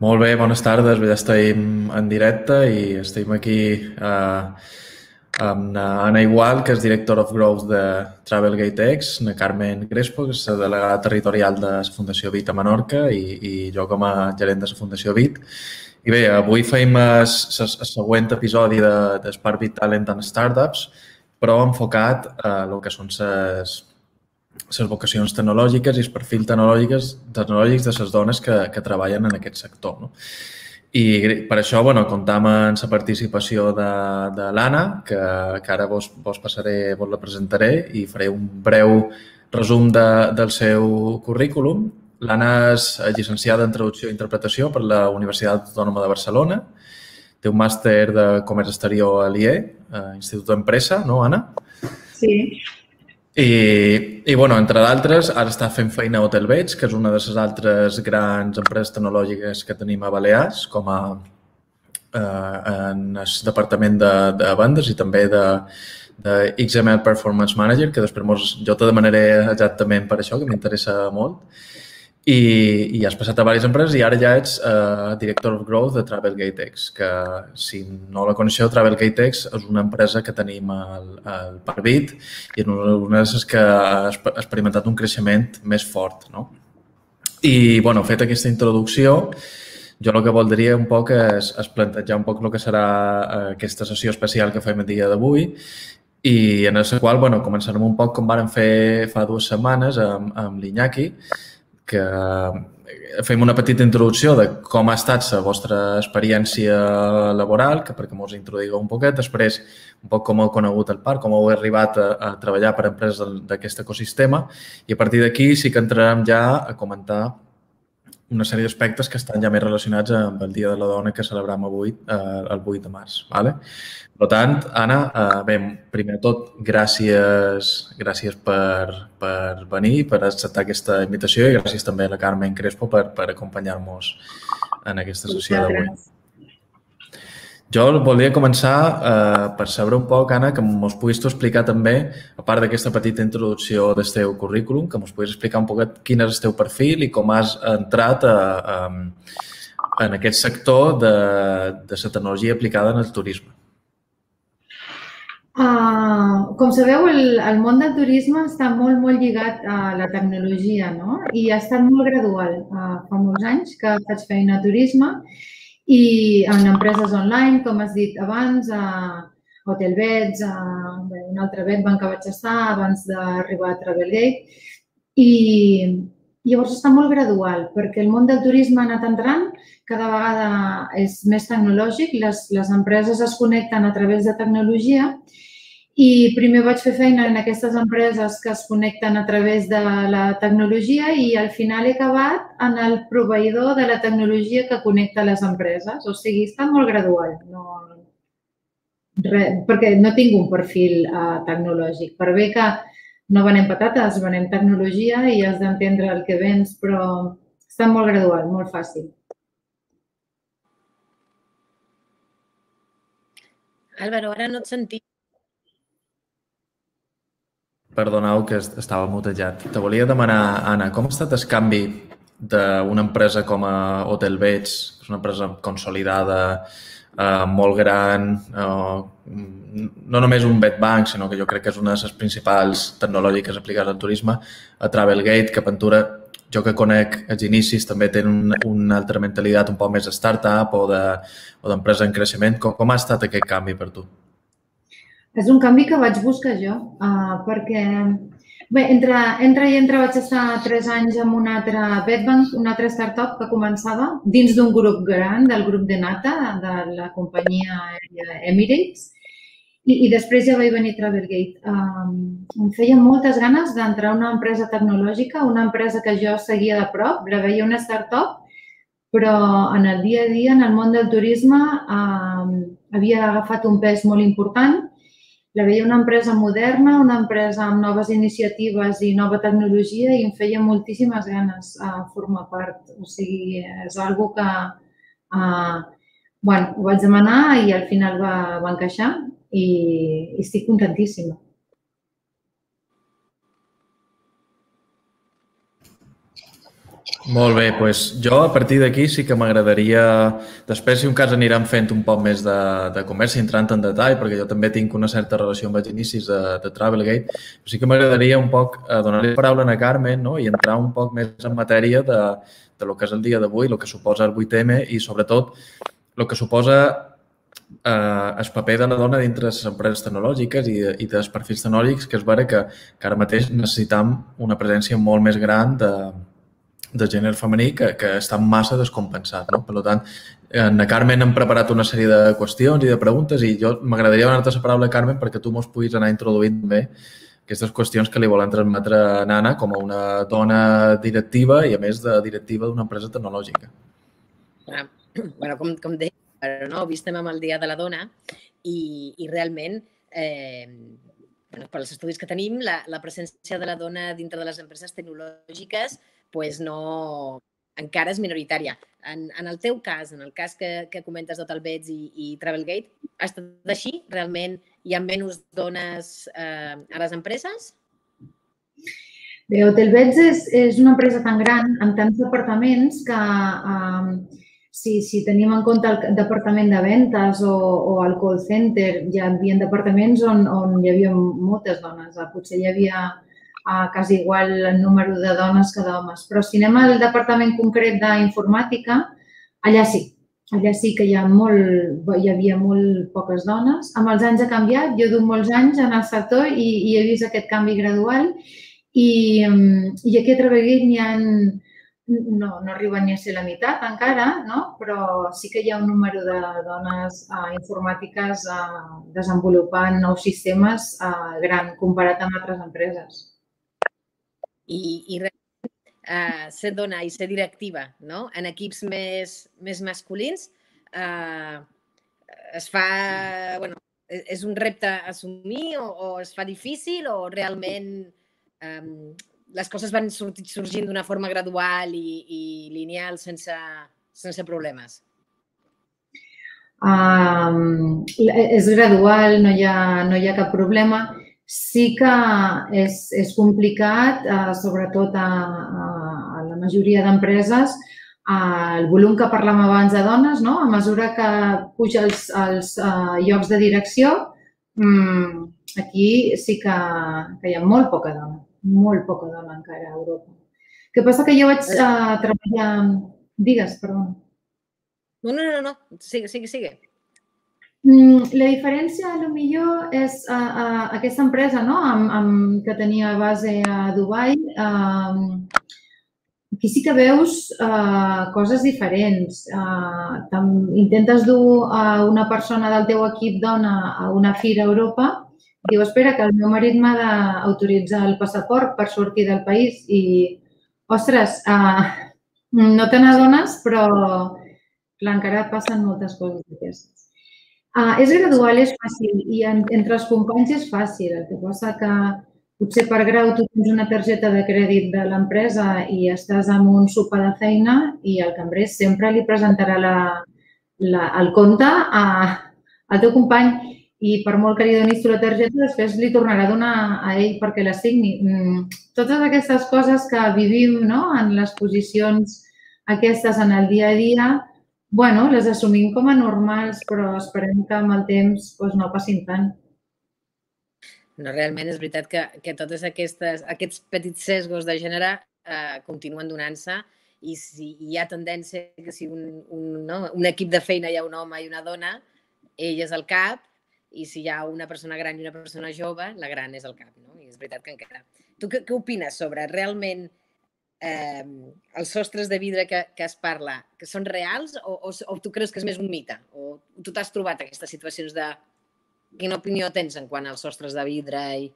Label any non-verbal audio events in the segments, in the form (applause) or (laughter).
Molt bé, bones tardes. Ja estem en directe i estem aquí eh, amb Anna Igual, que és Director of Growth de Travelgate X, na Carmen Crespo, que és la delegada territorial de la Fundació BIT a Menorca i, i jo com a gerent de la Fundació BIT. I bé, avui feim el següent episodi de, de Spark Bit Talent and Startups, però enfocat a el que són les les vocacions tecnològiques i els perfils tecnològics, tecnològics de les dones que, que treballen en aquest sector. No? I per això, bueno, comptam amb la participació de, de l'Anna, que, que ara vos, vos passaré, vos la presentaré i faré un breu resum de, del seu currículum. L'Anna és llicenciada en Traducció i Interpretació per la Universitat Autònoma de Barcelona. Té un màster de Comerç Exterior a l'IE, a Institut d'Empresa, no, Anna? Sí. I, i bueno, entre d'altres, ara està fent feina a Hotelbeds, que és una de les altres grans empreses tecnològiques que tenim a Balears, com a eh, en el departament de, de vendes i també de, de XML Performance Manager, que després mos, jo te demanaré exactament per això, que m'interessa molt i, i has passat a diverses empreses i ara ja ets uh, Director of Growth de Travelgate X, que si no la coneixeu, Travelgate X és una empresa que tenim al, al Parvit i és una de les que ha experimentat un creixement més fort. No? I, bueno, fet aquesta introducció, jo el que voldria un poc és, és plantejar un poc el que serà eh, aquesta sessió especial que fem el dia d'avui i en la qual bueno, començarem un poc com vàrem fer fa dues setmanes amb, amb l'Iñaki, que eh, fem una petita introducció de com ha estat la vostra experiència laboral, que perquè mos introduïu un poquet, després un poc com heu conegut el parc, com heu arribat a, a treballar per empreses d'aquest ecosistema i a partir d'aquí sí que entrarem ja a comentar una sèrie d'aspectes que estan ja més relacionats amb el Dia de la Dona que celebrem avui, eh, el 8 de març. Vale? Per tant, Anna, eh, bé, primer de tot, gràcies, gràcies per, per venir, per acceptar aquesta invitació i gràcies també a la Carmen Crespo per, per acompanyar-nos en aquesta sessió d'avui. Jo volia començar eh, per saber un poc, Anna, que mos puguis tu explicar també, a part d'aquesta petita introducció del teu currículum, que mos puguis explicar un poc quin és el teu perfil i com has entrat a, a, en aquest sector de, de la tecnologia aplicada en el turisme. Uh, com sabeu, el, el món del turisme està molt, molt lligat a la tecnologia, no? I ha estat molt gradual. Uh, fa molts anys que faig feina a turisme i en empreses online, com has dit abans, a Hotelbeds, a un altre Betbank que vaig estar abans d'arribar a Travelgate. I llavors està molt gradual, perquè el món del turisme ha anat entrant, cada vegada és més tecnològic, les, les empreses es connecten a través de tecnologia i primer vaig fer feina en aquestes empreses que es connecten a través de la tecnologia i al final he acabat en el proveïdor de la tecnologia que connecta les empreses. O sigui, està molt gradual. No, re, perquè no tinc un perfil uh, tecnològic. Per bé que no venem patates, venem tecnologia i has d'entendre el que vens, però està molt gradual, molt fàcil. Álvaro, ara no et sentim. Perdoneu que estava mutejat. Te volia demanar, Anna, com ha estat el canvi d'una empresa com a Hotelbeds, que és una empresa consolidada, eh, molt gran, eh, no només un Betbank, sinó que jo crec que és una de les principals tecnològiques aplicades al turisme, a Travelgate, que Pentura, jo que conec els inicis, també tenen una altra mentalitat un poc més de startup o d'empresa de, o en creixement. Com, com ha estat aquest canvi per tu? És un canvi que vaig buscar jo, uh, perquè bé, entre, entre i entre vaig estar tres anys amb un altre Betbank, un altre startup que començava dins d'un grup gran, del grup de Nata, de la companyia Emirates, i, i després ja vaig venir Travelgate. Um, em feia moltes ganes d'entrar a una empresa tecnològica, una empresa que jo seguia de prop, la veia una startup, però en el dia a dia, en el món del turisme, um, havia agafat un pes molt important la veia una empresa moderna, una empresa amb noves iniciatives i nova tecnologia i em feia moltíssimes ganes a formar part. O sigui, és algo que uh, bueno, ho vaig demanar i al final va, va encaixar i, i estic contentíssima. Molt bé, doncs jo a partir d'aquí sí que m'agradaria, després si un cas anirem fent un poc més de, de comerç, entrant en detall, perquè jo també tinc una certa relació amb els inicis de, de Travelgate, sí que m'agradaria un poc eh, donar-li paraula a Carmen no? i entrar un poc més en matèria de, de lo que és el dia d'avui, el que suposa el 8M i sobretot el que suposa eh, el paper de la dona dintre les empreses tecnològiques i, i dels perfils tecnològics, que és vera que, que ara mateix necessitam una presència molt més gran de, de gènere femení que, que està massa descompensat. No? Per tant, en Carmen hem preparat una sèrie de qüestions i de preguntes i jo m'agradaria donar-te la paraula, Carmen, perquè tu mos puguis anar introduint bé aquestes qüestions que li volen transmetre a Nana com a una dona directiva i, a més, de directiva d'una empresa tecnològica. Ah, (clears throat) bueno, com, com deia, no, avui estem amb el Dia de la Dona i, i realment eh, bueno, per als estudis que tenim, la, la presència de la dona dintre de les empreses tecnològiques pues no, encara és minoritària. En, en el teu cas, en el cas que, que comentes d'Hotelbeds i, i Travelgate, ha estat així? Realment hi ha menys dones eh, a les empreses? Bé, Hotelbeds és, és una empresa tan gran, amb tants departaments, que eh, si, si tenim en compte el departament de ventes o, o el call center, hi havia departaments on, on hi havia moltes dones. Potser hi havia a quasi igual el número de dones que d'homes. Però si anem al departament concret d'informàtica, allà sí, allà sí que hi, ha molt, hi havia molt poques dones. Amb els anys ha canviat, jo duc molts anys en el sector i, i he vist aquest canvi gradual i, i aquí a Treveguet n'hi ha no, no arriben ni a ser la meitat encara, no? però sí que hi ha un número de dones uh, informàtiques uh, desenvolupant nous sistemes uh, gran comparat amb altres empreses i, i eh, ser dona i ser directiva no? en equips més, més masculins eh, es fa, bueno, e, és un repte assumir o, o es fa difícil o realment eh, les coses van sorgint d'una forma gradual i, i lineal sense, sense problemes? Um, és gradual, no hi, ha, no hi ha cap problema sí que és, és complicat, eh, sobretot a, a la majoria d'empreses, el volum que parlàvem abans de dones, no? a mesura que puja els, els eh, llocs de direcció, mmm, aquí sí que, que hi ha molt poca dona, molt poca dona encara a Europa. Que passa que jo vaig uh, treballar... Digues, perdó. No, no, no, no. Sigue, sigue, sigue. Mm, la diferència, a lo millor, és uh, uh, aquesta empresa no? amb, amb, que tenia base a Dubai. Uh, aquí sí que veus uh, coses diferents. Uh, intentes dur a una persona del teu equip dona a una fira a Europa, diu, espera, que el meu marit m'ha d'autoritzar el passaport per sortir del país i, ostres, uh, no te n'adones, però clar, encara passen moltes coses d'aquestes. Uh, és gradual, és fàcil i en, entre els companys és fàcil. El que passa que potser per grau tu tens una targeta de crèdit de l'empresa i estàs amb un sopar de feina i el cambrer sempre li presentarà la, la, el compte a, al teu company i per molt que li donis tu la targeta, després li tornarà a donar a ell perquè la signi. Mm, totes aquestes coses que vivim no? en les posicions aquestes en el dia a dia, bueno, les assumim com a normals, però esperem que amb el temps doncs, no passin tant. No, realment és veritat que, que totes aquestes, aquests petits sesgos de gènere eh, continuen donant-se i si hi ha tendència que si un, un, no, un equip de feina hi ha un home i una dona, ell és el cap i si hi ha una persona gran i una persona jove, la gran és el cap. No? I és veritat que encara... Tu què, què opines sobre realment eh, els sostres de vidre que, que es parla, que són reals o, o, o tu creus que és més un mite? O tu t'has trobat aquestes situacions de... Quina opinió tens en quant als sostres de vidre? I...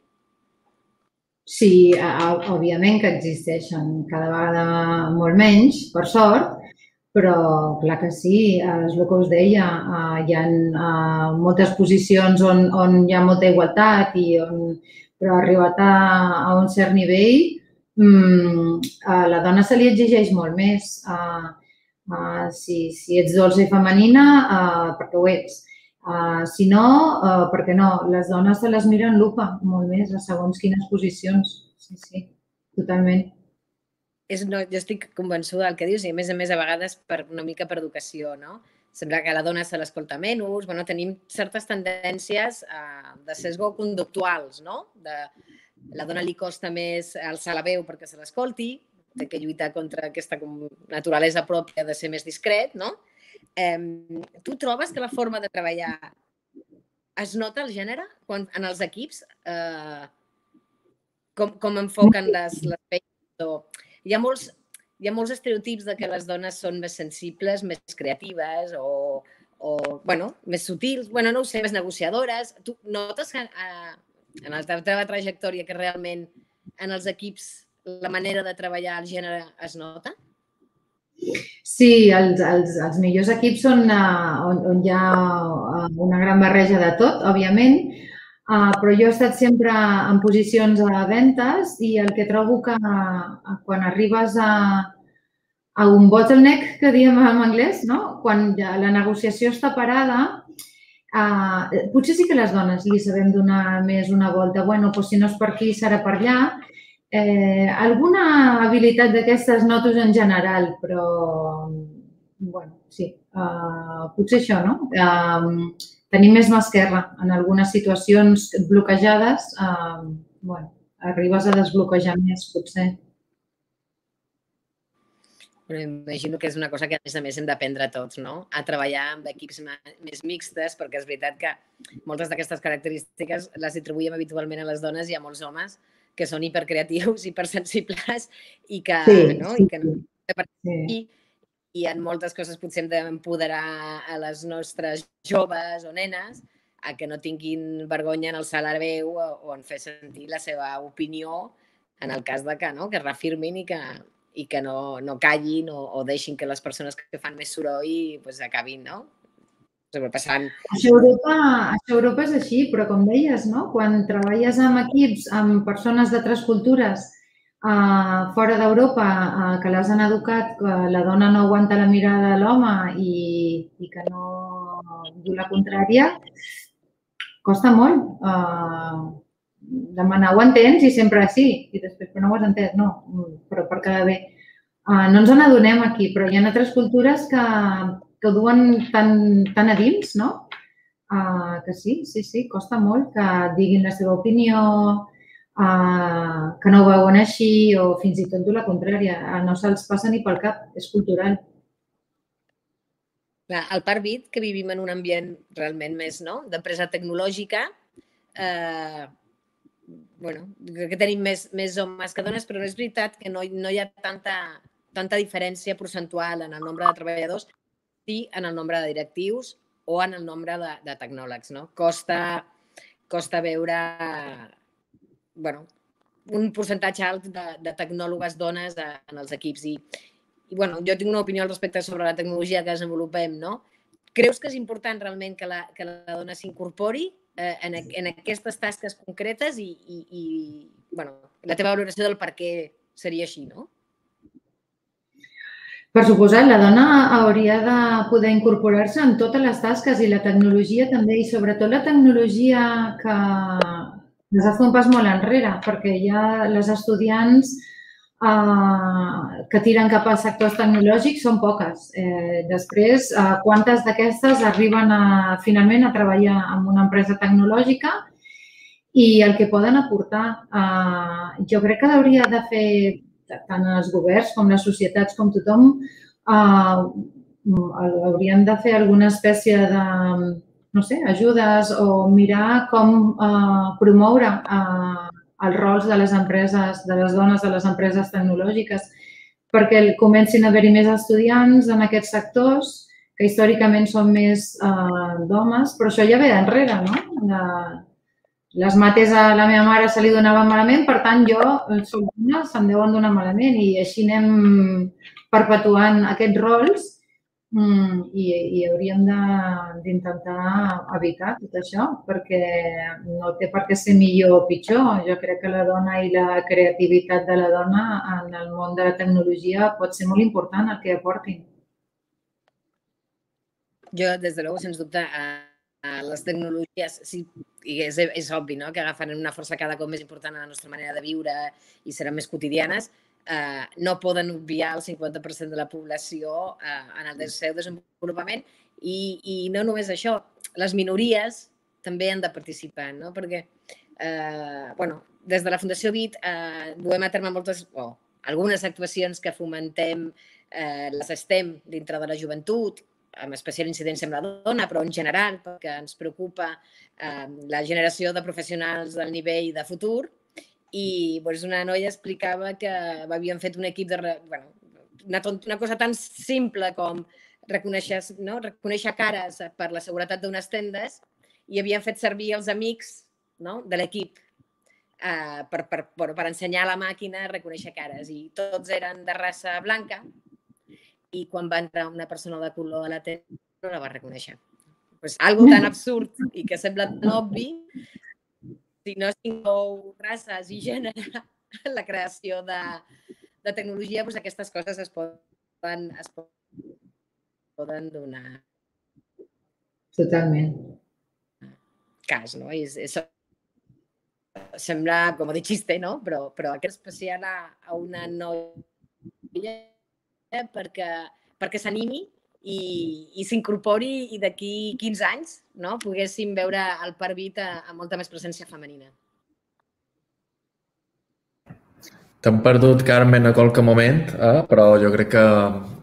Sí, òbviament que existeixen cada vegada molt menys, per sort, però clar que sí, és el que us deia, hi ha moltes posicions on, on hi ha molta igualtat i on, però arribat a, a un cert nivell a la dona se li exigeix molt més. Uh, si, si ets dolça i femenina, uh, perquè ho ets. Uh, si no, uh, perquè no? Les dones se les miren lupa molt més a segons quines posicions. Sí, sí, totalment. és, no, jo estic convençuda del que dius i a més a més a vegades per una mica per educació, no? Sembla que la dona se l'escolta menys, bueno, tenim certes tendències uh, de sesgo conductuals, no? De, la dona li costa més alçar la veu perquè se l'escolti, té que lluitar contra aquesta naturalesa pròpia de ser més discret, no? Eh, tu trobes que la forma de treballar es nota el gènere quan, en els equips? Eh, com, com enfoquen les, les feines? O, hi, ha molts, hi ha molts estereotips de que les dones són més sensibles, més creatives o, o bueno, més sutils, bueno, no ho sé, més negociadores. Tu notes que eh, en la teva trajectòria que realment en els equips la manera de treballar el gènere es nota? Sí, els, els, els millors equips són uh, on, on hi ha uh, una gran barreja de tot, òbviament, uh, però jo he estat sempre en posicions a ventes i el que trobo que uh, quan arribes a, a un bottleneck, que diem en anglès, no? quan la negociació està parada, uh, potser sí que les dones li sabem donar més una volta. bueno, doncs si no és per aquí, serà per allà Eh, alguna habilitat d'aquestes notos en general, però, bueno, sí, uh, potser això, no? Uh, tenir més mà esquerra en algunes situacions bloquejades, uh, bueno, arribes a desbloquejar més, potser. Però imagino que és una cosa que, a més a més, hem d'aprendre tots, no? A treballar amb equips més mixtes, perquè és veritat que moltes d'aquestes característiques les atribuïm habitualment a les dones i a molts homes, que són hipercreatius, (laughs) hipersensibles i que, sí, no? Sí, I que no sí. i, i en moltes coses potser hem d'empoderar a les nostres joves o nenes a que no tinguin vergonya en alçar la veu o, o en fer sentir la seva opinió en el cas de que, no? que reafirmin i que, i que no, no callin o, o deixin que les persones que fan més soroll pues, acabin no? sobrepassant. Això a, Europa, això a Europa és així, però com deies, no? quan treballes amb equips, amb persones d'altres cultures uh, fora d'Europa uh, que les han educat, que la dona no aguanta la mirada de l'home i, i que no diu la contrària, costa molt. Uh, demanar ho entens i sempre sí, i després però no ho has entès, no, però per quedar bé. Uh, no ens n'adonem aquí, però hi ha altres cultures que que ho duen tan, tan a dins, no? Uh, que sí, sí, sí, costa molt que diguin la seva opinió, uh, que no ho veuen així o fins i tot la contrària. Uh, no se'ls passa ni pel cap, és cultural. Clar, al Parc Bit, que vivim en un ambient realment més no? d'empresa tecnològica, eh, bueno, que tenim més, més homes que dones, però és veritat que no, no hi ha tanta, tanta diferència percentual en el nombre de treballadors sí en el nombre de directius o en el nombre de, de tecnòlegs. No? Costa, costa veure bueno, un percentatge alt de, de tecnòlogues dones en els equips. I, i bueno, jo tinc una opinió al respecte sobre la tecnologia que desenvolupem. No? Creus que és important realment que la, que la dona s'incorpori eh, en, en aquestes tasques concretes i, i, i bueno, la teva valoració del per què seria així, no? Per suposat, la dona hauria de poder incorporar-se en totes les tasques i la tecnologia també, i sobretot la tecnologia que ens ha fet un pas molt enrere, perquè ha les estudiants eh, que tiren cap als sectors tecnològics són poques. Eh, després, eh, quantes d'aquestes arriben a, finalment a treballar en una empresa tecnològica i el que poden aportar. Eh, jo crec que hauria de fer tant els governs com les societats, com tothom, eh, hauríem de fer alguna espècie de, no sé, ajudes o mirar com eh, promoure eh, els rols de les empreses, de les dones de les empreses tecnològiques, perquè comencin a haver-hi més estudiants en aquests sectors, que històricament són més eh, d'homes, però això ja ve d'enrere, no? De, les mates a la meva mare se li donaven malament, per tant, jo soc una, se'm deuen donar malament i així anem perpetuant aquests rols mm, i, i hauríem d'intentar evitar tot això perquè no té per què ser millor o pitjor. Jo crec que la dona i la creativitat de la dona en el món de la tecnologia pot ser molt important el que aportin. Jo, des de luego, sens dubte, les tecnologies, sí, i és, és obvi no? que agafaran una força cada cop més important a la nostra manera de viure i seran més quotidianes, eh, no poden obviar el 50% de la població eh, en el seu desenvolupament i, i no només això, les minories també han de participar, no? perquè eh, bueno, des de la Fundació BIT eh, duem a terme moltes, o oh, algunes actuacions que fomentem, eh, les estem dintre de la joventut, amb especial incidència amb la dona, però en general, perquè ens preocupa eh, la generació de professionals del nivell de futur, i doncs, una noia explicava que havien fet un equip de... Bueno, una, una cosa tan simple com reconèixer, no? reconèixer cares per la seguretat d'unes tendes i havien fet servir els amics no? de l'equip eh, per, per, per, per ensenyar a la màquina a reconèixer cares. I tots eren de raça blanca i quan va entrar una persona de color a la tenda no la va reconèixer. Pues, algo tan absurd i que sembla tan obvi si no s'inclou races i gènere en (laughs) la creació de, de tecnologia, doncs aquestes coses es poden, es poden donar. Totalment. Cas, no? És, és, sembla com de xiste, no? Però, però aquest especial a, a una noia perquè, perquè s'animi i, i s'incorpori i d'aquí 15 anys no, poguéssim veure el Parvit a, a molta més presència femenina. T'hem perdut, Carmen, a qualque moment, eh? però jo crec que,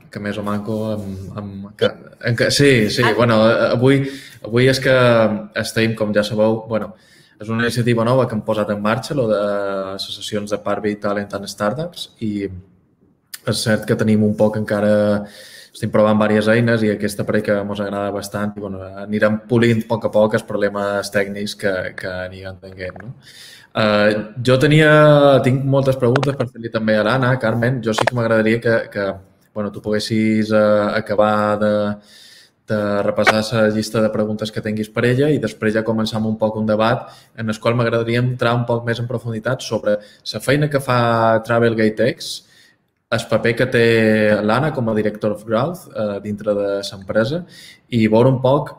que més o manco... Amb, amb, que, en que, sí, sí, ah. bueno, avui, avui és que estem, com ja sabeu, bueno, és una iniciativa nova que hem posat en marxa, lo de les sessions de Parvit Talent and Startups, i és cert que tenim un poc encara estem provant diverses eines i aquesta parell que ens agrada bastant i bueno, anirem polint a poc a poc els problemes tècnics que, que anirem tenint. No? Uh, jo tenia, tinc moltes preguntes per fer-li també a l'Anna, Carmen. Jo sí que m'agradaria que, que bueno, tu poguessis uh, acabar de, de repassar la llista de preguntes que tinguis per ella i després ja començam un poc un debat en el qual m'agradaria entrar un poc més en profunditat sobre la feina que fa Travel Gatex, el paper que té l'Anna com a director of growth eh, dintre de l'empresa i veure un poc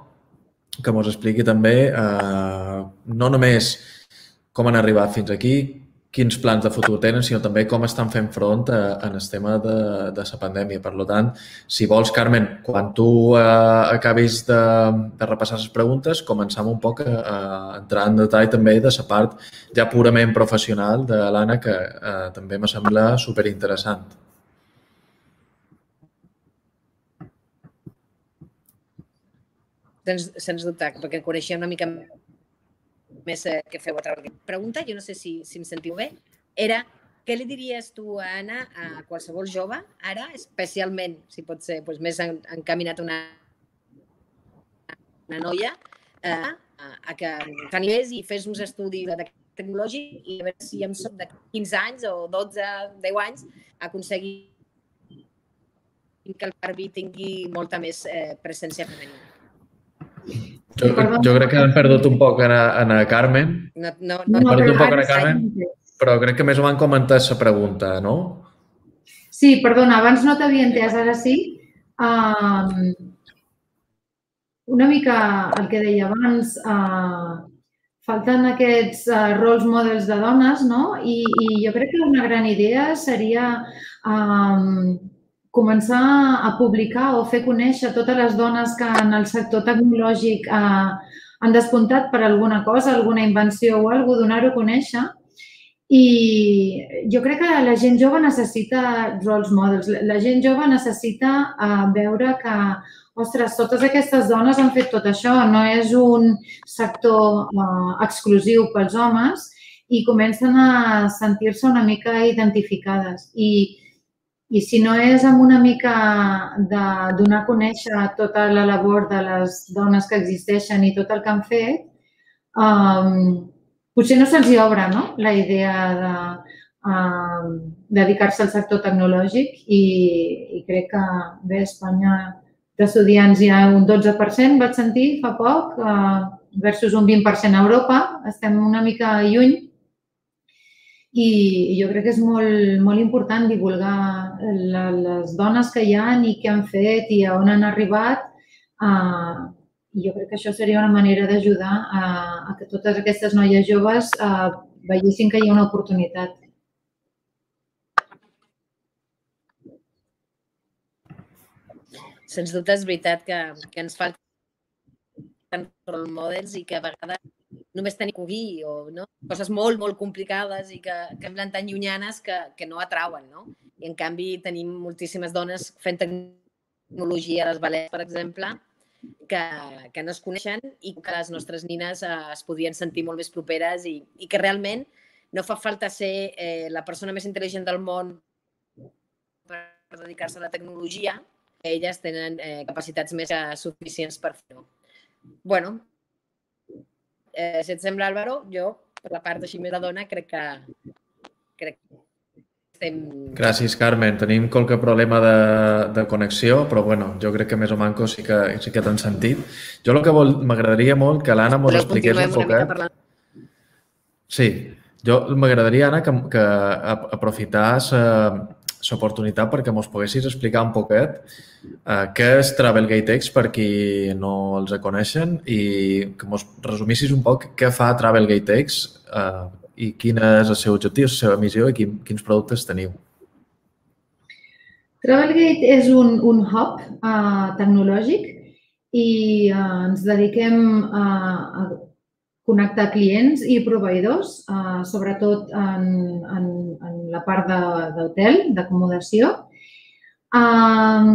que ens expliqui també eh, no només com han arribat fins aquí, quins plans de futur tenen, sinó també com estan fent front a, a el tema de, de la pandèmia. Per tant, si vols, Carmen, quan tu eh, acabis de, de repassar les preguntes, començam un poc a, a entrar en detall també de la part ja purament professional de l'Anna, que eh, també me sembla superinteressant. Doncs, sens dubte, perquè coneixia una mica més eh, que feu a través pregunta, jo no sé si, si em sentiu bé, era què li diries tu, Anna, a qualsevol jove, ara, especialment, si pot ser doncs, més en, encaminat una, una noia, eh, a, a que t'animés i fes uns estudis de tecnològic i a veure si em soc de 15 anys o 12, 10 anys aconseguir que el Barbie tingui molta més eh, presència femenina. Jo, jo crec que han perdut un poc en a, en a Carmen. No, no, no, han perdut un poc en a Carmen, però crec que més o menys comentat la pregunta, no? Sí, perdona, abans no t'havia entès, ara sí. Um, una mica el que deia abans, uh, falten aquests uh, roles models de dones, no? I, I jo crec que una gran idea seria um, començar a publicar o fer conèixer totes les dones que en el sector tecnològic eh, han despuntat per alguna cosa, alguna invenció o alguna donar-ho a conèixer. I jo crec que la gent jove necessita roles models. La gent jove necessita uh, veure que, ostres, totes aquestes dones han fet tot això. No és un sector uh, exclusiu pels homes i comencen a sentir-se una mica identificades. I i si no és amb una mica de donar a conèixer tota la labor de les dones que existeixen i tot el que han fet, um, potser no se'ls obre no? la idea de um, dedicar-se al sector tecnològic i, i crec que bé, a Espanya d'estudiants hi ha un 12%, vaig sentir fa poc, uh, versus un 20% a Europa. Estem una mica lluny i jo crec que és molt, molt important divulgar la, les dones que hi ha i què han fet i a on han arribat. Eh, jo crec que això seria una manera d'ajudar a, a que totes aquestes noies joves eh, veiessin que hi ha una oportunitat. Sens dubte és veritat que, que ens falten models i que a vegades només tenim cogir o no? coses molt, molt complicades i que, que semblen tan llunyanes que, que no atrauen. No? I en canvi tenim moltíssimes dones fent tecnologia a les balears, per exemple, que, que no es coneixen i que les nostres nines eh, es podien sentir molt més properes i, i que realment no fa falta ser eh, la persona més intel·ligent del món per dedicar-se a la tecnologia, elles tenen eh, capacitats més suficients per fer-ho. bueno, eh, si et sembla, Álvaro, jo, per la part així més de dona, crec que, crec que estem... Gràcies, Carmen. Tenim qualque problema de, de connexió, però bueno, jo crec que més o manco sí que, sí que t'han sentit. Jo el que m'agradaria molt que l'Anna mos expliqués un poquet... Parlant... Sí, jo m'agradaria, Anna, que, que aprofitàs eh, l'oportunitat perquè ens poguessis explicar un poquet uh, què és Travelgate X per qui no els coneixen i que ens resumissis un poc què fa Travelgate X uh, i quin és el seu objectiu, la seva missió i quin, quins productes teniu. Travelgate és un, un hub uh, tecnològic i uh, ens dediquem a, a connectar clients i proveïdors, eh, sobretot en, en, en la part d'hotel, d'acomodació, eh,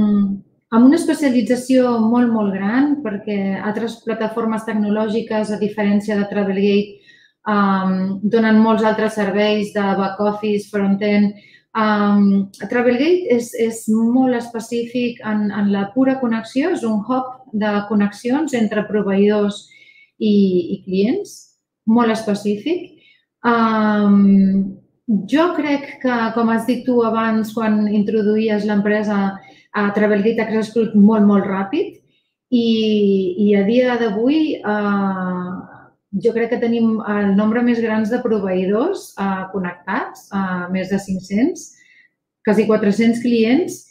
amb una especialització molt, molt gran, perquè altres plataformes tecnològiques, a diferència de Travelgate, um, donen molts altres serveis de back-office, front-end. Um, Travelgate és, és molt específic en, en la pura connexió, és un hub de connexions entre proveïdors i, i clients, molt específic. Um, jo crec que, com has dit tu abans, quan introduïes l'empresa a Travelgate ha crescut molt, molt ràpid i, i a dia d'avui uh, jo crec que tenim el nombre més grans de proveïdors uh, connectats, uh, més de 500, quasi 400 clients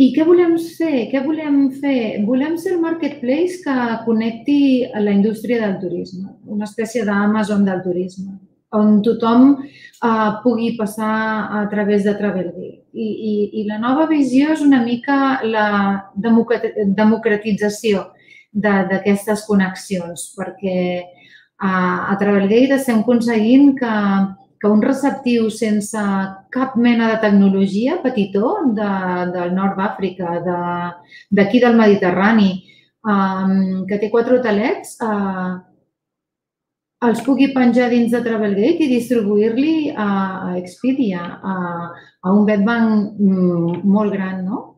i què volem fer? Què volem fer? Volem ser el marketplace que connecti a la indústria del turisme, una espècie d'Amazon del turisme, on tothom uh, pugui passar a través de Travelgate. I, i, I la nova visió és una mica la democratització d'aquestes de, connexions, perquè uh, a Travelgate estem aconseguint que que un receptiu sense cap mena de tecnologia, petitó, de, del nord d'Àfrica, d'aquí de, del Mediterrani, um, que té quatre hotelets, uh, els pugui penjar dins de Travelgate i distribuir-li a, a Expedia, a, a un bedbank mm, molt gran, no?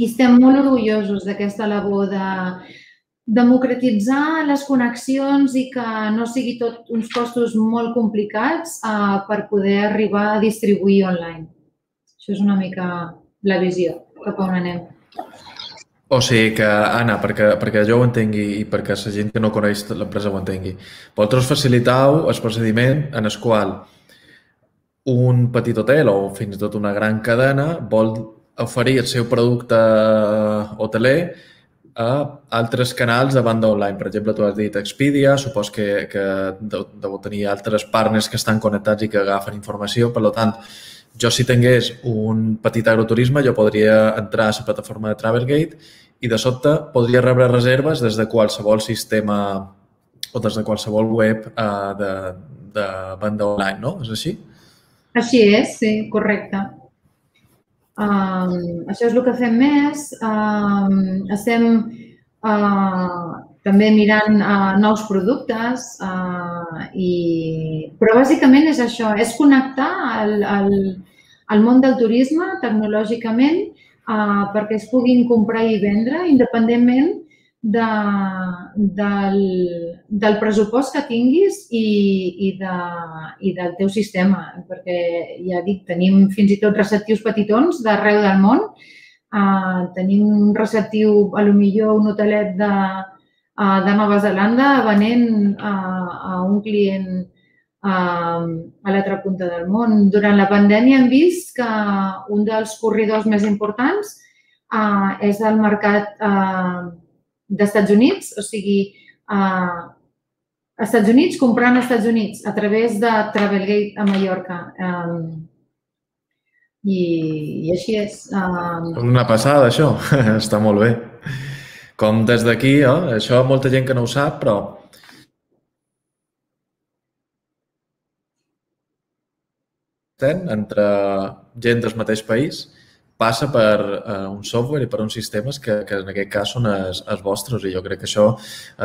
I estem molt orgullosos d'aquesta labor de, democratitzar les connexions i que no sigui tot uns costos molt complicats uh, per poder arribar a distribuir online. Això és una mica la visió cap on anem. O sigui que, Anna, perquè, perquè jo ho entengui i perquè la gent que no coneix l'empresa ho entengui, vosaltres facilitau el procediment en el qual un petit hotel o fins i tot una gran cadena vol oferir el seu producte hoteler a altres canals de banda online. Per exemple, tu has dit Expedia, supos que, que deu tenir altres partners que estan connectats i que agafen informació. Per tant, jo si tingués un petit agroturisme, jo podria entrar a la plataforma de Travelgate i de sobte podria rebre reserves des de qualsevol sistema o des de qualsevol web uh, de, de banda online, no? És així? Així és, sí, correcte. Um, això és el que fem més. Um, estem uh, també mirant uh, nous productes, uh, i... però bàsicament és això, és connectar el, el, el món del turisme tecnològicament uh, perquè es puguin comprar i vendre independentment de, del, del pressupost que tinguis i, i, de, i del teu sistema, perquè ja dic, tenim fins i tot receptius petitons d'arreu del món. Uh, tenim un receptiu, a lo millor un hotelet de, uh, de Nova Zelanda venent uh, a un client uh, a l'altra punta del món. Durant la pandèmia hem vist que un dels corredors més importants uh, és el mercat uh, d'Estats Units, o sigui, uh, Estats Units comprant als Estats Units a través de Travelgate a Mallorca. Um, I, i així és. Uh... Una passada, això. (laughs) Està molt bé. Com des d'aquí, eh? això molta gent que no ho sap, però entre gent del mateix país passa per uh, un software i per uns sistemes que, que en aquest cas són els, els vostres i jo crec que això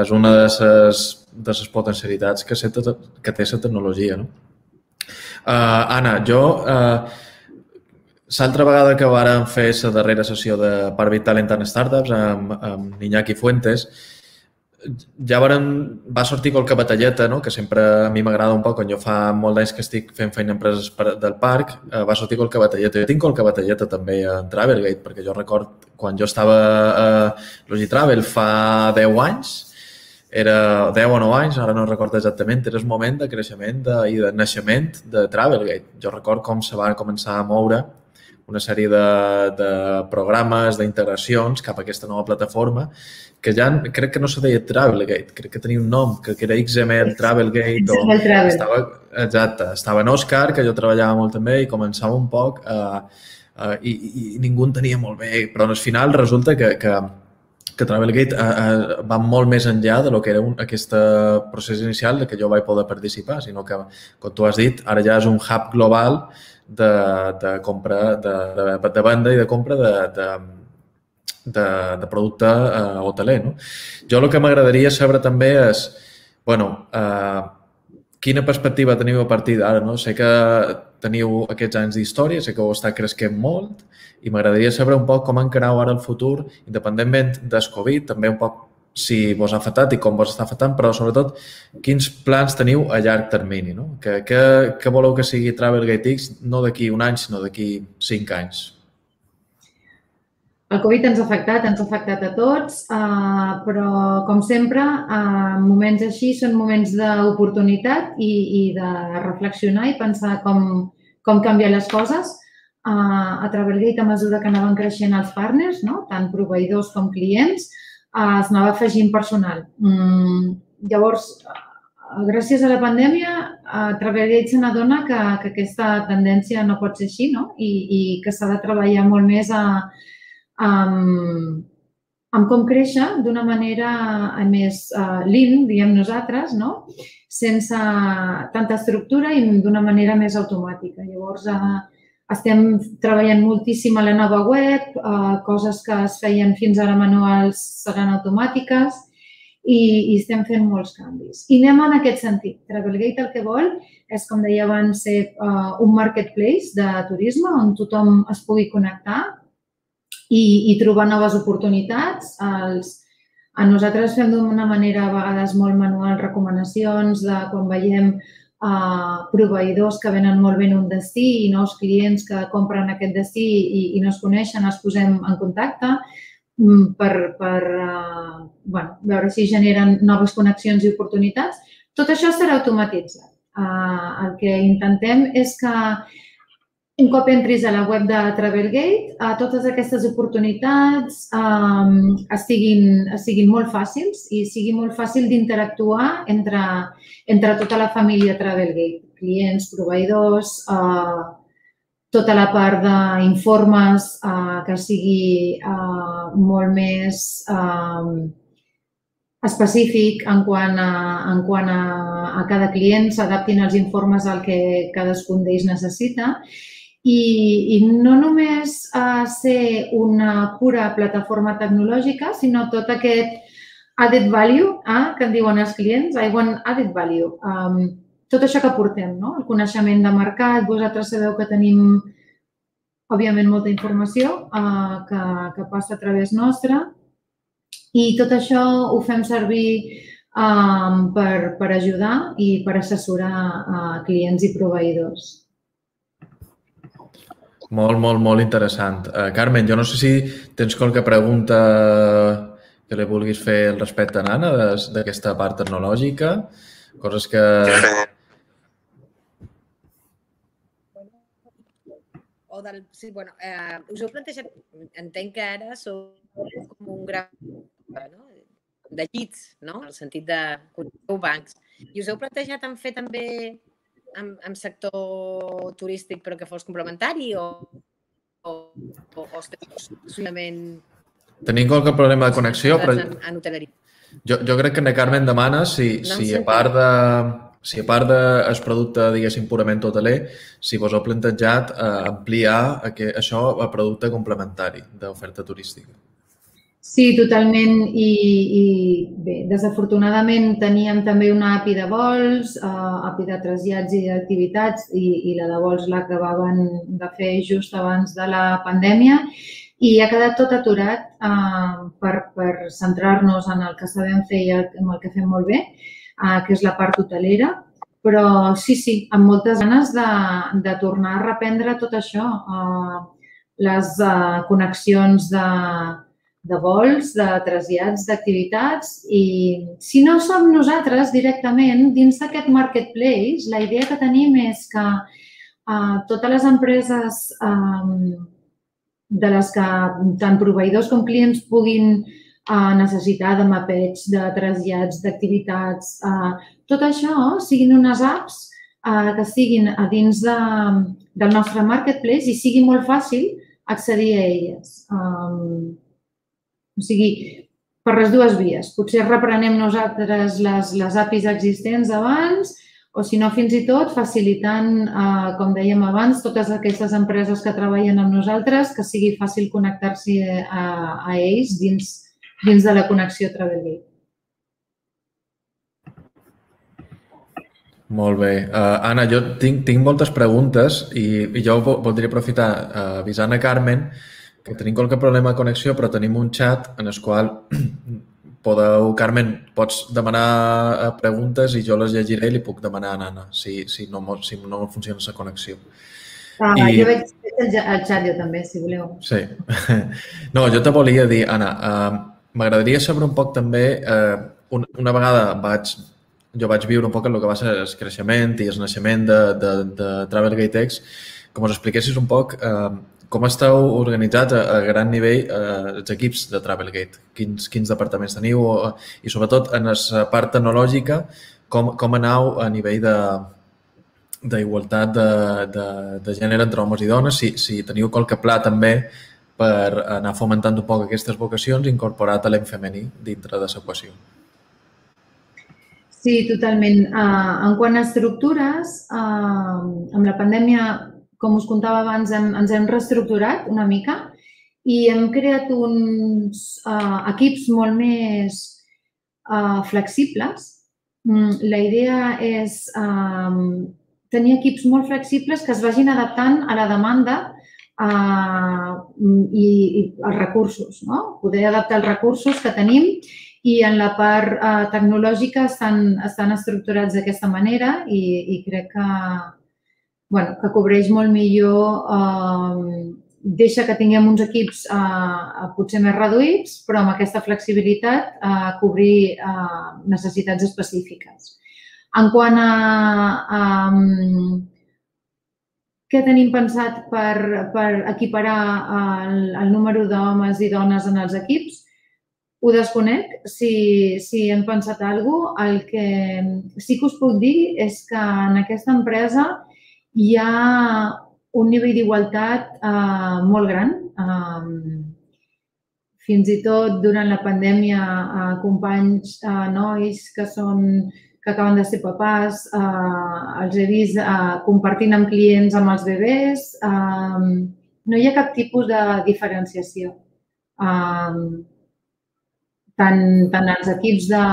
és una de les, de les potencialitats que, se, que té la tecnologia. No? Uh, Anna, jo uh, L'altra vegada que vàrem fer la darrera sessió de Parvit Talent en Startups amb, amb Iñaki Fuentes, ja varen, va sortir qualque batalleta, no? que sempre a mi m'agrada un poc, quan jo fa molt d'anys que estic fent feina empreses del parc, eh, va sortir qualque batalleta. Jo tinc qualque batalleta també en Travelgate, perquè jo record quan jo estava a Logitravel fa 10 anys, era 10 o 9 anys, ara no recordo exactament, era el moment de creixement de, i de naixement de Travelgate. Jo record com se va començar a moure una sèrie de, de programes, d'integracions cap a aquesta nova plataforma que ja crec que no se deia Travelgate, crec que tenia un nom, que, que era XML Travelgate. XML o, Travel. Estava, exacte, estava en Òscar, que jo treballava molt també i començava un poc uh, uh, i, i, ningú en tenia molt bé, però al final resulta que, que, que Travelgate uh, uh, va molt més enllà de lo que era un, aquest procés inicial de que jo vaig poder participar, sinó que, com tu has dit, ara ja és un hub global de, de compra, de, de, de venda i de compra de, de, de, de producte eh, hoteler. No? Jo el que m'agradaria saber també és, bueno, eh, quina perspectiva teniu a partir d'ara? No? Sé que teniu aquests anys d'història, sé que ho està cresquent molt i m'agradaria saber un poc com encarau ara el futur, independentment del Covid, també un poc si vos ha afectat i com vos està afectant, però sobretot quins plans teniu a llarg termini, no? Que, que, voleu que sigui Travelgate X no d'aquí un any, sinó d'aquí cinc anys? El Covid ens ha afectat, ens ha afectat a tots, eh, però com sempre, eh, moments així són moments d'oportunitat i, i de reflexionar i pensar com, com canviar les coses. Eh, a Travelgate, a mesura que anaven creixent els partners, no? tant proveïdors com clients, eh, es anava afegint personal. Mm, llavors, gràcies a la pandèmia, eh, Travelgate se n'adona que, que aquesta tendència no pot ser així no? I, i que s'ha de treballar molt més a, amb com créixer d'una manera més uh, lean, diem nosaltres, no? sense tanta estructura i d'una manera més automàtica. Llavors, uh, estem treballant moltíssim a la nova web, eh, coses que es feien fins ara manuals seran automàtiques i, i estem fent molts canvis. I anem en aquest sentit. Travelgate el que vol és, com deia abans, ser uh, un marketplace de turisme on tothom es pugui connectar i, i trobar noves oportunitats. Els, a nosaltres fem d'una manera a vegades molt manual recomanacions de quan veiem uh, proveïdors que venen molt bé en un destí i nous clients que compren aquest destí i, i no es coneixen, els posem en contacte mm, per, per uh, bueno, veure si generen noves connexions i oportunitats. Tot això serà automatitzat. Uh, el que intentem és que un cop entris a la web de Travelgate, a totes aquestes oportunitats um, estiguin, estiguin molt fàcils i sigui molt fàcil d'interactuar entre, entre tota la família Travelgate, clients, proveïdors, uh, tota la part d'informes uh, que sigui uh, molt més uh, específic en quant a, en quant a, a cada client, s'adaptin els informes al que cadascun d'ells necessita i, i no només uh, ser una pura plataforma tecnològica, sinó tot aquest added value eh, que en diuen els clients. I want added value. Um, tot això que portem, no? el coneixement de mercat, vosaltres sabeu que tenim, òbviament, molta informació uh, que, que passa a través nostra i tot això ho fem servir um, per, per ajudar i per assessorar uh, clients i proveïdors. Molt, molt, molt interessant. Uh, Carmen, jo no sé si tens qualque pregunta que li vulguis fer al respecte a Nana d'aquesta part tecnològica, coses que... O del, sí, bueno, eh, us heu plantejat, entenc que ara sou com un gran no? de llits, no? En el sentit de bancs. I us heu plantejat en fer també en, en sector turístic però que fos complementari o o, o estem exclusivament Tenim qualque problema de connexió, però en, en hoteleria? jo, jo crec que en Carmen demana si, No si a part de si a part del producte, diguéssim, purament hoteler, si vos heu plantejat eh, ampliar aqu- això a producte complementari d'oferta turística. Sí, totalment. I, I bé, desafortunadament teníem també una API de vols, uh, API de trasllats i d'activitats i, i la de vols l'acabaven de fer just abans de la pandèmia i ha quedat tot aturat uh, per, per centrar-nos en el que sabem fer i en el que fem molt bé, uh, que és la part hotelera. Però sí, sí, amb moltes ganes de, de tornar a reprendre tot això. Uh, les uh, connexions de, de vols, de trasllats, d'activitats i si no som nosaltres directament dins d'aquest marketplace, la idea que tenim és que uh, totes les empreses um, de les que tant proveïdors com clients puguin uh, necessitar de mapets, de trasllats, d'activitats, uh, tot això siguin unes apps uh, que siguin a dins de, del nostre marketplace i sigui molt fàcil accedir a elles. Um, o sigui, per les dues vies. Potser reprenem nosaltres les, les APIs existents d'abans o si no, fins i tot facilitant, eh, com dèiem abans, totes aquestes empreses que treballen amb nosaltres, que sigui fàcil connectar-s'hi a, a ells dins, dins de la connexió Travelgate. Molt bé. Uh, Anna, jo tinc, tinc moltes preguntes i, i jo vo- voldria aprofitar uh, avisant a Carmen que tenim qualque problema de connexió, però tenim un xat en el qual (clears throat) podeu, Carmen, pots demanar eh, preguntes i jo les llegiré i li puc demanar a Anna si, si, no, si no funciona la connexió. Ah, I- Jo veig el, xat jo també, si voleu. Sí. (laughs) No, jo te volia dir, Anna, uh, m'agradaria saber un poc també, uh, una, una vegada vaig, jo vaig viure un poc el que va ser el creixement i el naixement de, de, de Travelgate X, que ens expliquessis un poc uh, com esteu organitzats a, a gran nivell eh, els equips de Travelgate, quins, quins departaments teniu o, i sobretot en la part tecnològica, com, com aneu a nivell de, d'igualtat de, de, de gènere entre homes i dones, si, si teniu qualque pla també per anar fomentant un poc aquestes vocacions i incorporar talent femení dintre de l'equació. Sí, totalment. Uh, en quant a estructures, uh, amb la pandèmia, com us contava abans, hem, ens hem reestructurat una mica i hem creat uns uh, equips molt més uh, flexibles. Mm, la idea és um, tenir equips molt flexibles que es vagin adaptant a la demanda uh, i, i els recursos, no? Poder adaptar els recursos que tenim i en la part uh, tecnològica estan, estan estructurats d'aquesta manera i, i crec que, bueno, que cobreix molt millor, eh, deixa que tinguem uns equips eh, potser més reduïts, però amb aquesta flexibilitat eh, cobrir eh, necessitats específiques. En quant a, a què tenim pensat per, per equiparar el, el número d'homes i dones en els equips, ho desconec. Si, si hem pensat alguna cosa, el que sí que us puc dir és que en aquesta empresa hi ha un nivell d'igualtat eh, molt gran. Eh, fins i tot durant la pandèmia, eh, companys, eh, nois que són que acaben de ser papàs, eh, els he vist eh, compartint amb clients amb els bebès. Eh, no hi ha cap tipus de diferenciació. Eh, tant, tant els equips de,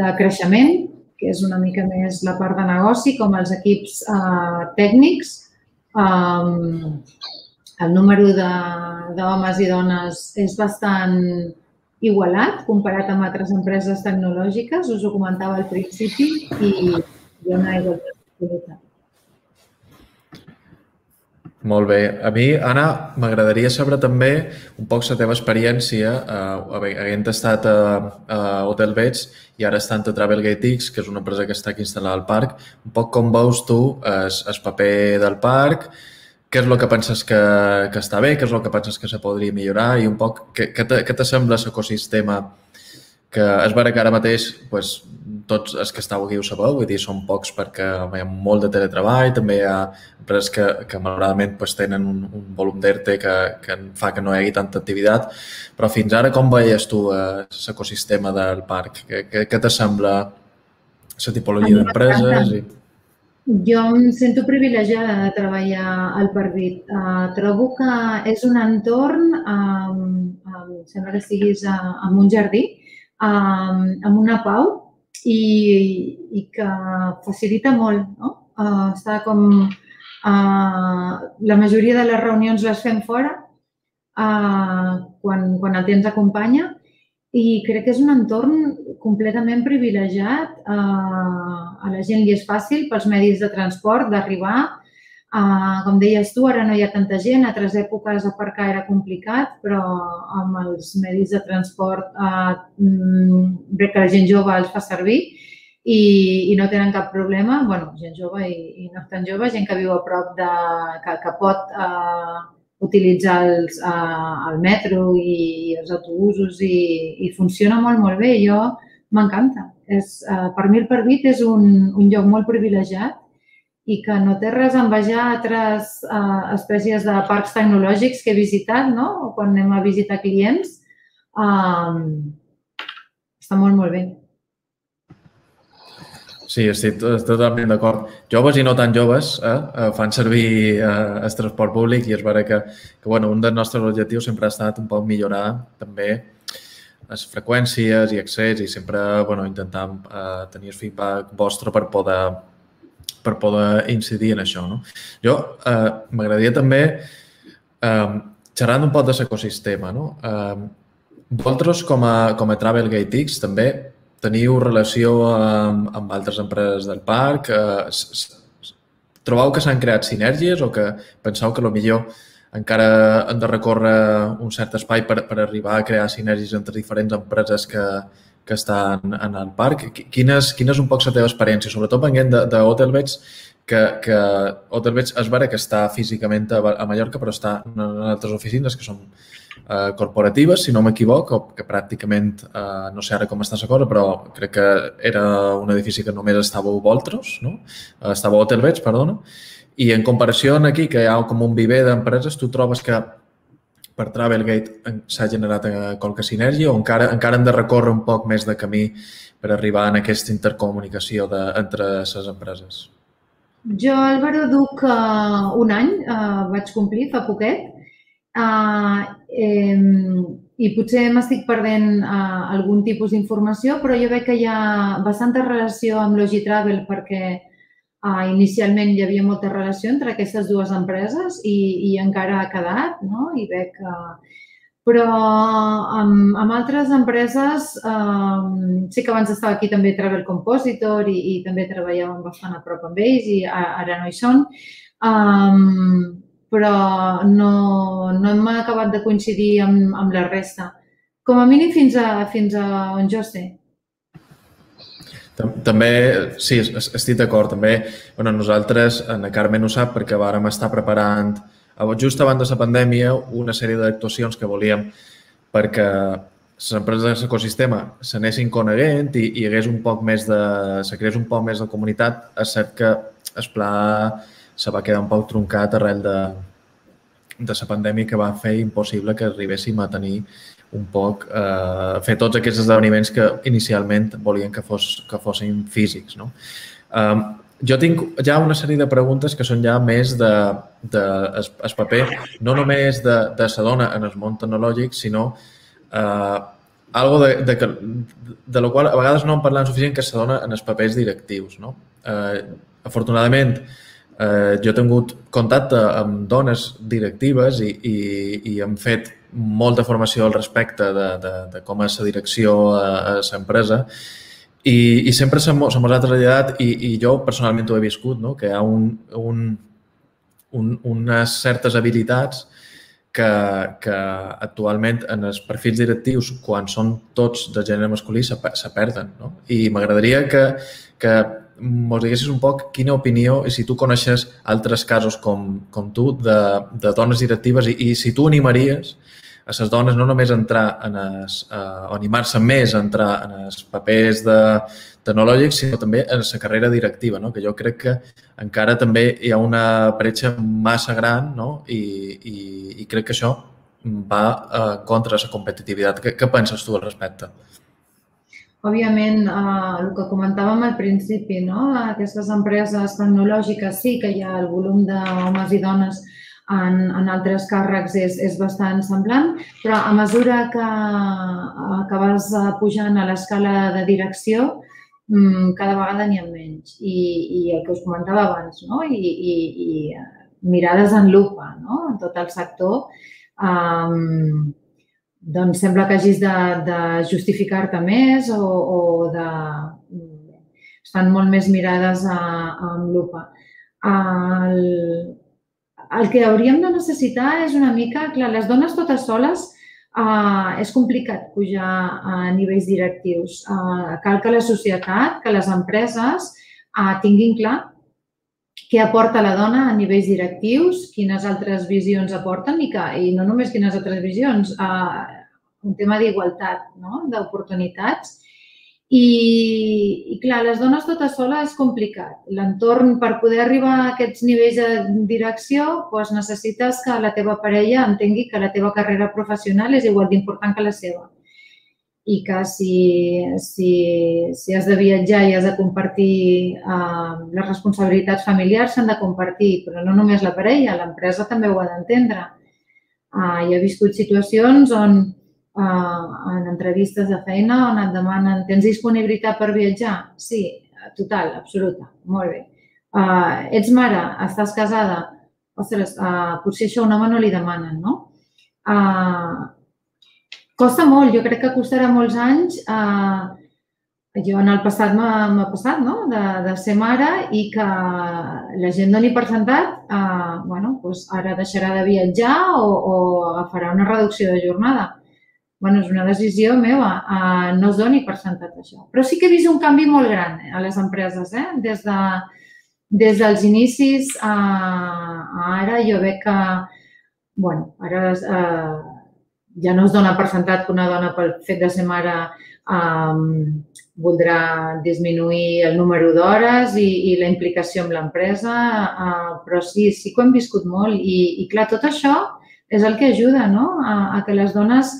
de creixement, que és una mica més la part de negoci, com els equips eh, tècnics. Um, el número d'homes i dones és bastant igualat comparat amb altres empreses tecnològiques, us ho comentava al principi, i hi ha una igualtat. Molt bé. A mi, Anna, m'agradaria saber també un poc la teva experiència eh, havent estat a, a Hotel Beds i ara estant a Travelgate X, que és una empresa que està aquí instal·lada al parc. Un poc com veus tu el, el paper del parc, què és el que penses que, que està bé, què és el que penses que se podria millorar i un poc què, què te, què te sembla l'ecosistema que és vera que ara mateix pues, tots els que estàu aquí ho sabeu, vull dir, són pocs perquè hi ha molt de teletreball, també hi ha empreses que, que malauradament pues, tenen un, un volum d'ERTE que, que fa que no hi hagi tanta activitat, però fins ara com veies tu eh, l'ecosistema del parc? Què, què, què t'assembla la tipologia d'empreses? I... Jo em sento privilegiada de treballar al Parvit. Uh, trobo que és un entorn, um, um, sembla que estiguis uh, en un jardí, um, amb una pau i, i que facilita molt. No? Uh, està com... Uh, la majoria de les reunions les fem fora uh, quan, quan el temps acompanya i crec que és un entorn completament privilegiat. Uh, a la gent li és fàcil pels medis de transport d'arribar. Uh, com deies tu, ara no hi ha tanta gent. A altres èpoques aparcar era complicat, però amb els medis de transport uh, que la gent jove els fa servir i, i no tenen cap problema. bueno, gent jove i, i no tan jove, gent que viu a prop de... que, que pot uh, utilitzar els, uh, el metro i els autobusos i, i funciona molt, molt bé. Jo m'encanta. Uh, per mi el Parvit és un, un lloc molt privilegiat i que no té res a envejar altres uh, espècies de parcs tecnològics que he visitat, no? O quan anem a visitar clients. Um, està molt, molt bé. Sí, estic totalment d'acord. Joves i no tan joves eh, eh, fan servir eh, el transport públic i és vera que, que bueno, un dels nostres objectius sempre ha estat un poc millorar també les freqüències i accés i sempre bueno, intentar eh, tenir el feedback vostre per poder, per poder incidir en això. No? Jo eh, m'agradaria també eh, xerrant un poc de l'ecosistema. No? Eh, vosaltres, com a, com a Travel Gate X, també teniu relació amb, amb altres empreses del parc? Eh, trobeu que s'han creat sinergies o que penseu que millor encara han de recórrer un cert espai per, per arribar a crear sinergies entre diferents empreses que, que estan en el parc? Quina és, quina és un poc la teva experiència? Sobretot venint d'Hotelbeds, que, que Hotelbeds és vera que està físicament a, a Mallorca, però està en altres oficines que són eh, corporatives, si no m'equivoc, que pràcticament, eh, no sé ara com està la cosa, però crec que era un edifici que només estava Voltros, no? Eh, estava Hotelbeds, perdona. I en comparació en aquí, que hi ha com un viver d'empreses, tu trobes que per Travelgate s'ha generat eh, qualque sinergia o encara, encara hem de recórrer un poc més de camí per arribar en aquesta intercomunicació de, entre les empreses? Jo, Álvaro, duc uh, un any, uh, vaig complir fa poquet, Uh, eh, I potser m'estic perdent uh, algun tipus d'informació, però jo veig que hi ha bastanta relació amb Logitravel perquè uh, inicialment hi havia molta relació entre aquestes dues empreses i, i encara ha quedat, no? I veig que... Però amb, amb altres empreses, um, sí que abans estava aquí també Travel Compositor i, i també treballàvem bastant a prop amb ells i ara no hi són. Um, però no, no hem acabat de coincidir amb, amb la resta. Com a mínim fins a, fins a on jo sé. També, sí, estic d'acord. També, bueno, nosaltres, en Carmen ho sap, perquè vàrem estar preparant just abans de la pandèmia una sèrie d'actuacions que volíem perquè les empreses de l'ecosistema s'anessin coneguent i, i hagués un poc més de, se creés un poc més de comunitat. És cert que el pla se va quedar un poc truncat arrel de, de la pandèmia que va fer impossible que arribéssim a tenir un poc, eh, fer tots aquests esdeveniments que inicialment volien que, fos, que fossin físics. No? Eh, jo tinc ja una sèrie de preguntes que són ja més de, de es, es paper, no només de, de sa dona en el món tecnològic, sinó eh, algo de, de, de, de lo qual a vegades no en parlant suficient que se dona en els papers directius. No? Eh, afortunadament, eh, jo he tingut contacte amb dones directives i, i, i hem fet molta formació al respecte de, de, de com és la direcció a, a l'empresa i, i sempre se mos ha traslladat i, i jo personalment ho he viscut, no? que hi ha un, un, un, unes certes habilitats que, que actualment en els perfils directius, quan són tots de gènere masculí, se, se perden. No? I m'agradaria que, que mos diguessis un poc quina opinió i si tu coneixes altres casos com, com tu de, de dones directives i, i si tu animaries a les dones no només entrar en es, o animar-se més a entrar en els papers de tecnològics, sinó també en la carrera directiva, no? que jo crec que encara també hi ha una bretxa massa gran no? I, i, i crec que això va uh, contra la competitivitat. Què, què penses tu al respecte? Òbviament, eh, el que comentàvem al principi, no? aquestes empreses tecnològiques sí que hi ha el volum d'homes i dones en, en altres càrrecs és, és bastant semblant, però a mesura que, que vas pujant a l'escala de direcció, mm, cada vegada n'hi ha menys. I, I el que us comentava abans, no? I, i, i mirades en lupa no? en tot el sector. Um, doncs sembla que hagis de, de justificar-te més o, o de... estan molt més mirades a, a amb lupa. El, el que hauríem de necessitar és una mica, clar, les dones totes soles uh, és complicat pujar a nivells directius. Uh, cal que la societat, que les empreses uh, tinguin clar què aporta la dona a nivells directius, quines altres visions aporten i, que, i no només quines altres visions, uh, un tema d'igualtat, no? d'oportunitats. I, I, clar, les dones totes soles és complicat. L'entorn, per poder arribar a aquests nivells de direcció, doncs necessites que la teva parella entengui que la teva carrera professional és igual d'important que la seva i que si, si, si has de viatjar i has de compartir eh, les responsabilitats familiars s'han de compartir, però no només la parella, l'empresa també ho ha d'entendre. Eh, hi ha viscut situacions on eh, en entrevistes de feina on et demanen tens disponibilitat per viatjar? Sí, total, absoluta, molt bé. Eh, ets mare, estàs casada? Ostres, eh, potser això a un home no li demanen, no? Eh, Costa molt, jo crec que costarà molts anys. Eh, jo en el passat m'ha passat, no?, de, de ser mare i que la gent doni per sentat, eh, bueno, doncs ara deixarà de viatjar o, o agafarà una reducció de jornada. Bueno, és una decisió meva, eh, no es doni per sentat això. Però sí que he vist un canvi molt gran eh, a les empreses, eh? Des, de, des dels inicis a, a ara jo veig que, bueno, ara eh, ja no es dona per sentat que una dona pel fet de ser mare um, voldrà disminuir el número d'hores i, i la implicació amb l'empresa, uh, però sí, sí que ho hem viscut molt i, i clar, tot això és el que ajuda no? a, a que les dones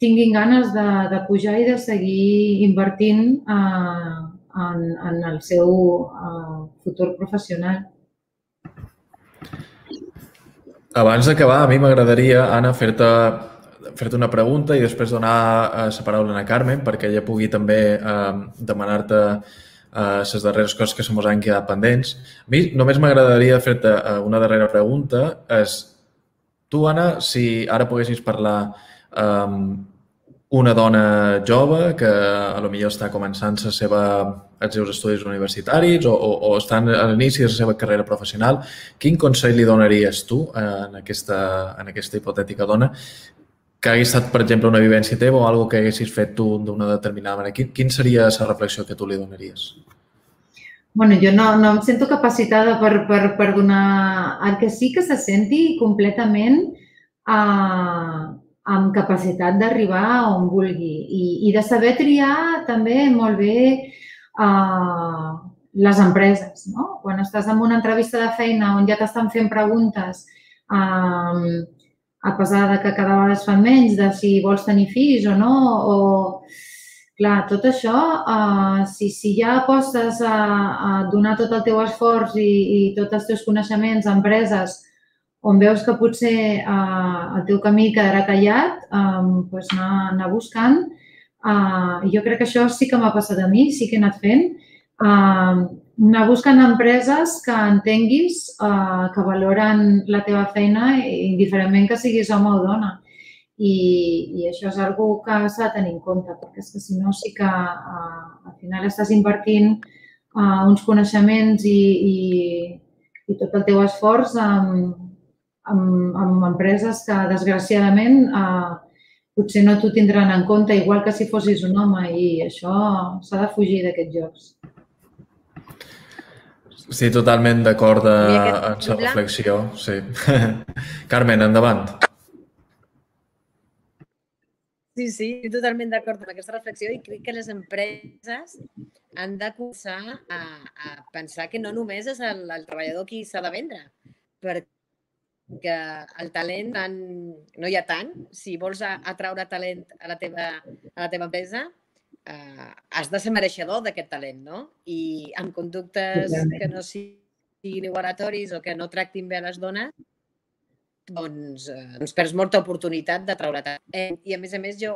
tinguin ganes de, de pujar i de seguir invertint uh, en, en el seu uh, futur professional. Abans d'acabar, a mi m'agradaria, Anna, fer-te fer-te una pregunta i després donar eh, la paraula a Carmen perquè ella pugui també eh, demanar-te eh, darreres coses que se mos han quedat pendents. A mi només m'agradaria fer-te eh, una darrera pregunta. És, tu, Anna, si ara poguessis parlar eh, una dona jove que a lo millor està començant la seva, els seus estudis universitaris o, o, o està a l'inici de la seva carrera professional, quin consell li donaries tu en aquesta, en aquesta hipotètica dona que hagués estat, per exemple, una vivència teva o algo que haguessis fet tu d'una determinada manera. Quin, quin seria la reflexió que tu li donaries? bueno, jo no, no em sento capacitada per, per, per donar... El que sí que se senti completament eh, amb capacitat d'arribar on vulgui i, i de saber triar també molt bé eh, les empreses. No? Quan estàs en una entrevista de feina on ja t'estan fent preguntes eh, a pesar de que cada vegada es fan menys, de si vols tenir fills o no, o... Clar, tot això, uh, si, si ja apostes a, a donar tot el teu esforç i, i tots els teus coneixements a empreses on veus que potser uh, el teu camí quedarà tallat, um, doncs anar, anar buscant. Uh, jo crec que això sí que m'ha passat a mi, sí que he anat fent. Uh, anar buscant empreses que entenguis eh, que valoren la teva feina indiferentment que siguis home o dona. I, i això és una que s'ha de tenir en compte, perquè és que si no sí que eh, al final estàs invertint eh, uns coneixements i, i, i tot el teu esforç en, en, en empreses que, desgraciadament, eh, potser no t'ho tindran en compte, igual que si fossis un home, i això s'ha de fugir d'aquests jocs. Sí, totalment d'acord amb la reflexió. Sí. (laughs) Carmen, endavant. Sí, sí, totalment d'acord amb aquesta reflexió i crec que les empreses han de començar a, a pensar que no només és el, el treballador qui s'ha de vendre, perquè el talent tant, no hi ha tant. Si vols atraure talent a la teva, a la teva empresa, eh, has de ser mereixedor d'aquest talent, no? I amb conductes que no siguin igualatoris o que no tractin bé a les dones, doncs, eh, doncs perds molta oportunitat de treure tant. Eh, I a més a més jo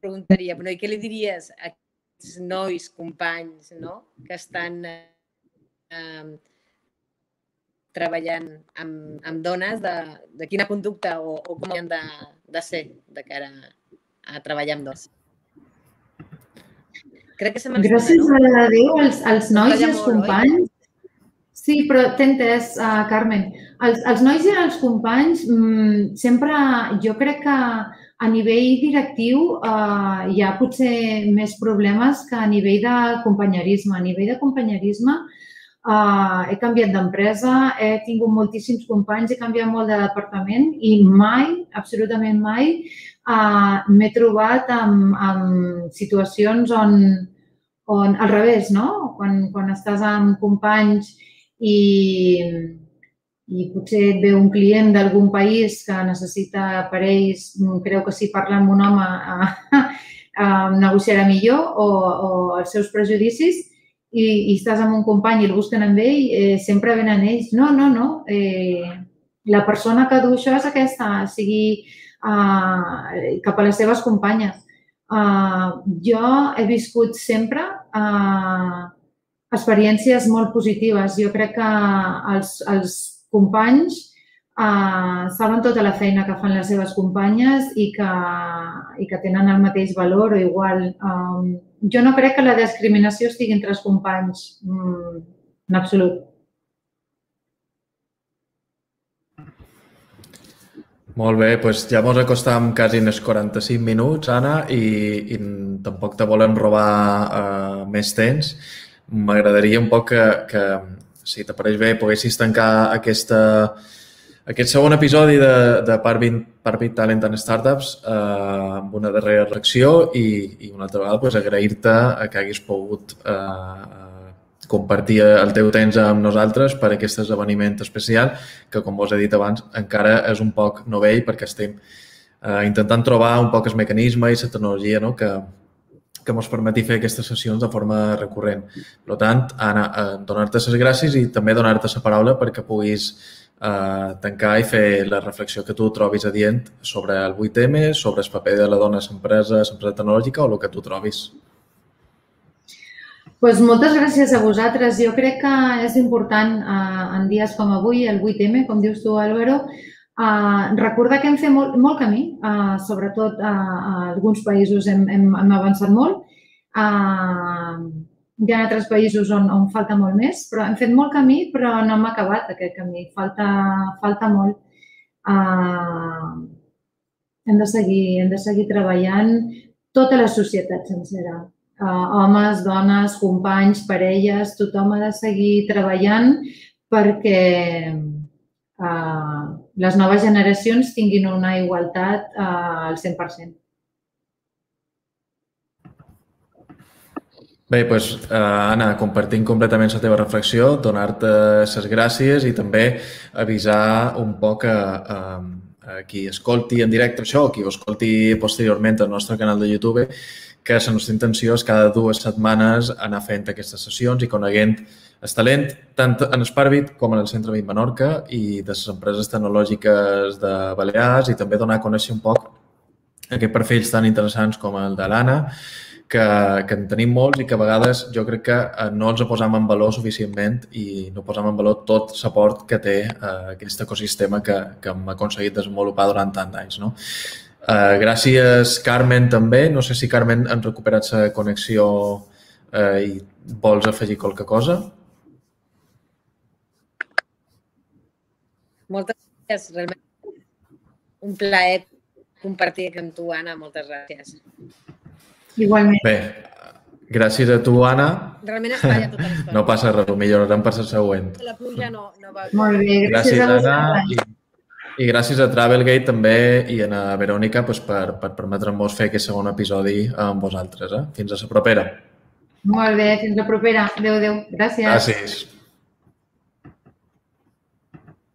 preguntaria, però i què li diries a aquests nois, companys, no?, que estan eh, treballant amb, amb dones, de, de quina conducta o, o com han de, de ser de cara a treballar amb dos. Crec que se Gràcies no? a Déu, els, els nois i els companys. Sí, però t'he entès, uh, Carmen. Els, els nois i els companys, mmm, sempre, jo crec que a nivell directiu eh, hi ha potser més problemes que a nivell de companyerisme. A nivell de companyerisme eh, he canviat d'empresa, he tingut moltíssims companys, he canviat molt de departament i mai, absolutament mai, eh, m'he trobat amb, amb situacions on, on, al revés, no? Quan, quan estàs amb companys i, i potser et ve un client d'algun país que necessita per ells, creu que si parla amb un home eh, eh, (laughs) negociarà millor o, o els seus prejudicis i, i estàs amb un company i el busquen amb ell, eh, sempre venen ells. No, no, no. Eh, la persona que du això és aquesta, sigui eh, cap a les seves companyes. Eh, jo he viscut sempre eh, experiències molt positives. Jo crec que els, els companys eh, saben tota la feina que fan les seves companyes i que, i que tenen el mateix valor o igual. Um, jo no crec que la discriminació estigui entre els companys, mm, en absolut. Molt bé, doncs ja ens acostam quasi en els 45 minuts, Anna, i, i tampoc te volem robar uh, més temps. M'agradaria un poc que, que si t'apareix bé, poguessis tancar aquesta, aquest segon episodi de, de Parvit, Parvit Talent and Startups eh, amb una darrera reacció i, i una altra vegada pues, agrair-te que haguis pogut eh, compartir el teu temps amb nosaltres per aquest esdeveniment especial que, com vos he dit abans, encara és un poc novell perquè estem eh, intentant trobar un poc el mecanisme i la tecnologia no? que, que ens permeti fer aquestes sessions de forma recurrent. Per tant, Anna, eh, donar-te les gràcies i també donar-te la paraula perquè puguis eh, tancar i fer la reflexió que tu trobis adient sobre el 8M, sobre el paper de la dona a l'empresa, l'empresa tecnològica o el que tu trobis. Pues moltes gràcies a vosaltres. Jo crec que és important eh, en dies com avui, el 8M, com dius tu, Álvaro, Uh, recordar que hem fet molt, molt camí, uh, sobretot uh, a alguns països hem, hem, hem avançat molt. Uh, hi ha altres països on, on falta molt més, però hem fet molt camí, però no hem acabat aquest camí. Falta, falta molt. Uh, hem, de seguir, hem de seguir treballant tota la societat sencera. Uh, homes, dones, companys, parelles, tothom ha de seguir treballant perquè uh, les noves generacions tinguin una igualtat eh, al 100%. Bé, doncs, eh, Anna, compartint completament la teva reflexió, donar-te les gràcies i també avisar un poc a, a, a qui escolti en directe això qui ho escolti posteriorment al nostre canal de YouTube que la nostra intenció és cada dues setmanes anar fent aquestes sessions i coneguent el talent tant en Esparbit com en el Centre Vit Menorca i de les empreses tecnològiques de Balears i també donar a conèixer un poc aquests perfils tan interessants com el de l'Anna, que, que en tenim molts i que a vegades jo crec que eh, no els posam en valor suficientment i no posam en valor tot l'aport que té eh, aquest ecosistema que, que hem aconseguit desenvolupar durant tant d'anys. No? Eh, gràcies, Carmen, també. No sé si, Carmen, han recuperat la connexió eh, i vols afegir qualque cosa. Moltes gràcies, realment un plaer compartir amb tu, Anna. Moltes gràcies. Igualment. Bé, gràcies a tu, Anna. Realment es falla tota l'estona. (laughs) No passa res, ho millorarem per la següent. La pluja no, no va. Molt bé, gràcies, gràcies a Anna. I... I gràcies a Travelgate també i a la Verònica pues, per, per permetre'm-vos fer aquest segon episodi amb vosaltres. Eh? Fins a la propera. Molt bé, fins la propera. Adéu, adéu. Gràcies. Gràcies.